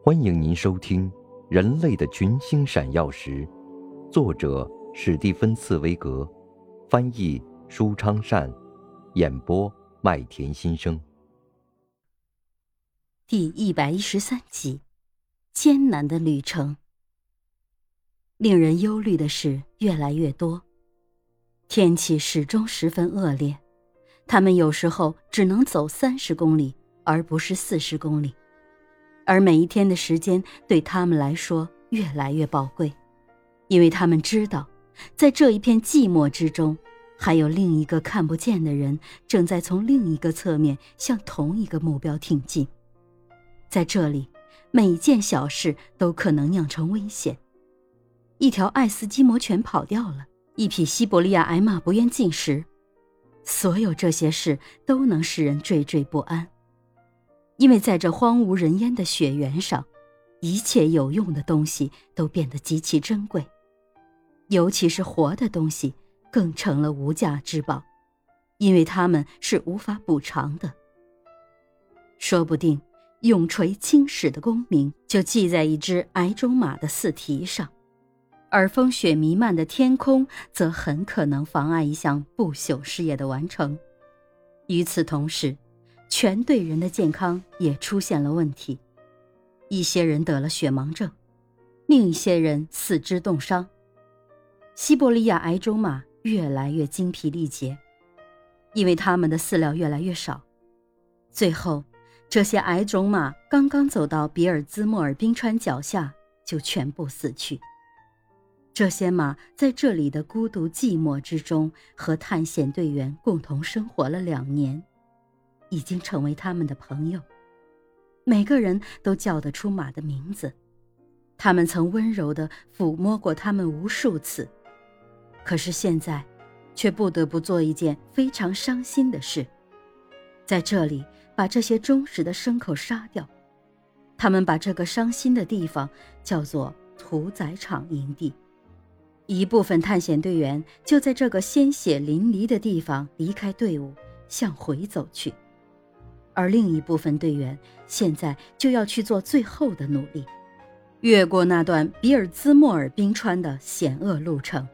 欢迎您收听《人类的群星闪耀时》，作者史蒂芬·茨威格，翻译舒昌善，演播麦田心声。第一百一十三集：艰难的旅程。令人忧虑的事越来越多，天气始终十分恶劣。他们有时候只能走三十公里，而不是四十公里，而每一天的时间对他们来说越来越宝贵，因为他们知道，在这一片寂寞之中，还有另一个看不见的人正在从另一个侧面向同一个目标挺进。在这里，每一件小事都可能酿成危险。一条爱斯基摩犬跑掉了，一匹西伯利亚矮马不愿进食。所有这些事都能使人惴惴不安，因为在这荒无人烟的雪原上，一切有用的东西都变得极其珍贵，尤其是活的东西更成了无价之宝，因为它们是无法补偿的。说不定永垂青史的功名就记在一只矮种马的四蹄上。而风雪弥漫的天空，则很可能妨碍一项不朽事业的完成。与此同时，全队人的健康也出现了问题，一些人得了血盲症，另一些人四肢冻伤。西伯利亚矮种马越来越精疲力竭，因为它们的饲料越来越少。最后，这些矮种马刚刚走到比尔兹莫尔冰川脚下，就全部死去。这些马在这里的孤独寂寞之中，和探险队员共同生活了两年，已经成为他们的朋友。每个人都叫得出马的名字，他们曾温柔地抚摸过他们无数次。可是现在，却不得不做一件非常伤心的事，在这里把这些忠实的牲口杀掉。他们把这个伤心的地方叫做屠宰场营地。一部分探险队员就在这个鲜血淋漓的地方离开队伍，向回走去，而另一部分队员现在就要去做最后的努力，越过那段比尔兹莫尔冰川的险恶路程。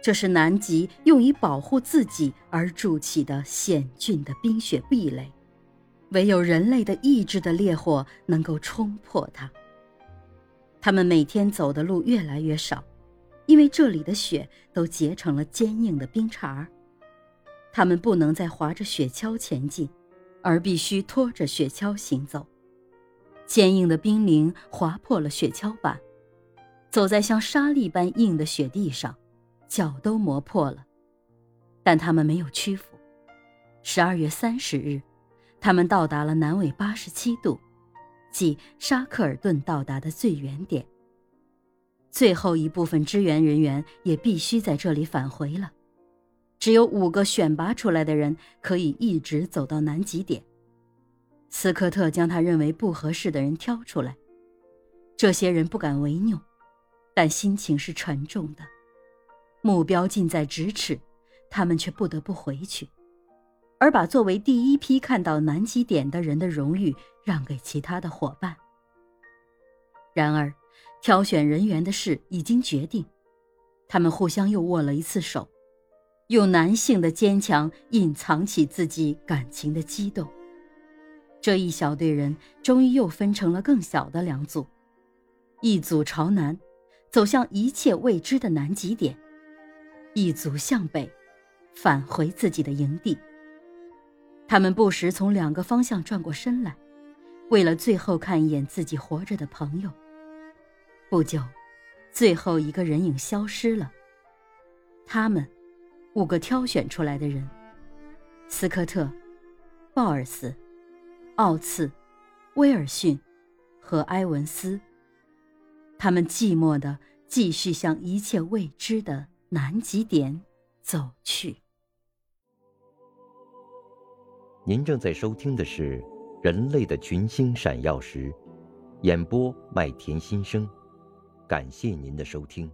这是南极用以保护自己而筑起的险峻的冰雪壁垒，唯有人类的意志的烈火能够冲破它。他们每天走的路越来越少。因为这里的雪都结成了坚硬的冰碴儿，他们不能再滑着雪橇前进，而必须拖着雪橇行走。坚硬的冰凌划破了雪橇板，走在像沙粒般硬的雪地上，脚都磨破了。但他们没有屈服。十二月三十日，他们到达了南纬八十七度，即沙克尔顿到达的最远点。最后一部分支援人员也必须在这里返回了。只有五个选拔出来的人可以一直走到南极点。斯科特将他认为不合适的人挑出来。这些人不敢违拗，但心情是沉重的。目标近在咫尺，他们却不得不回去，而把作为第一批看到南极点的人的荣誉让给其他的伙伴。然而。挑选人员的事已经决定，他们互相又握了一次手，用男性的坚强隐藏起自己感情的激动。这一小队人终于又分成了更小的两组，一组朝南，走向一切未知的南极点；一组向北，返回自己的营地。他们不时从两个方向转过身来，为了最后看一眼自己活着的朋友。不久，最后一个人影消失了。他们，五个挑选出来的人：斯科特、鲍尔斯、奥茨、威尔逊和埃文斯。他们寂寞地继续向一切未知的南极点走去。您正在收听的是《人类的群星闪耀时》，演播麦田心声。感谢您的收听。